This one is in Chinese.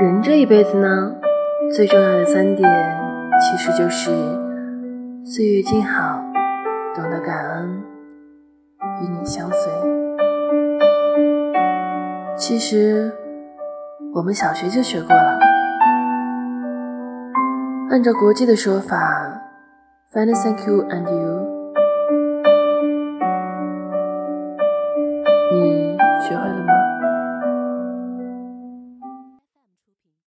人这一辈子呢，最重要的三点其实就是岁月静好，懂得感恩，与你相随。其实我们小学就学过了。按照国际的说法，find thank you and you。你学会了吗？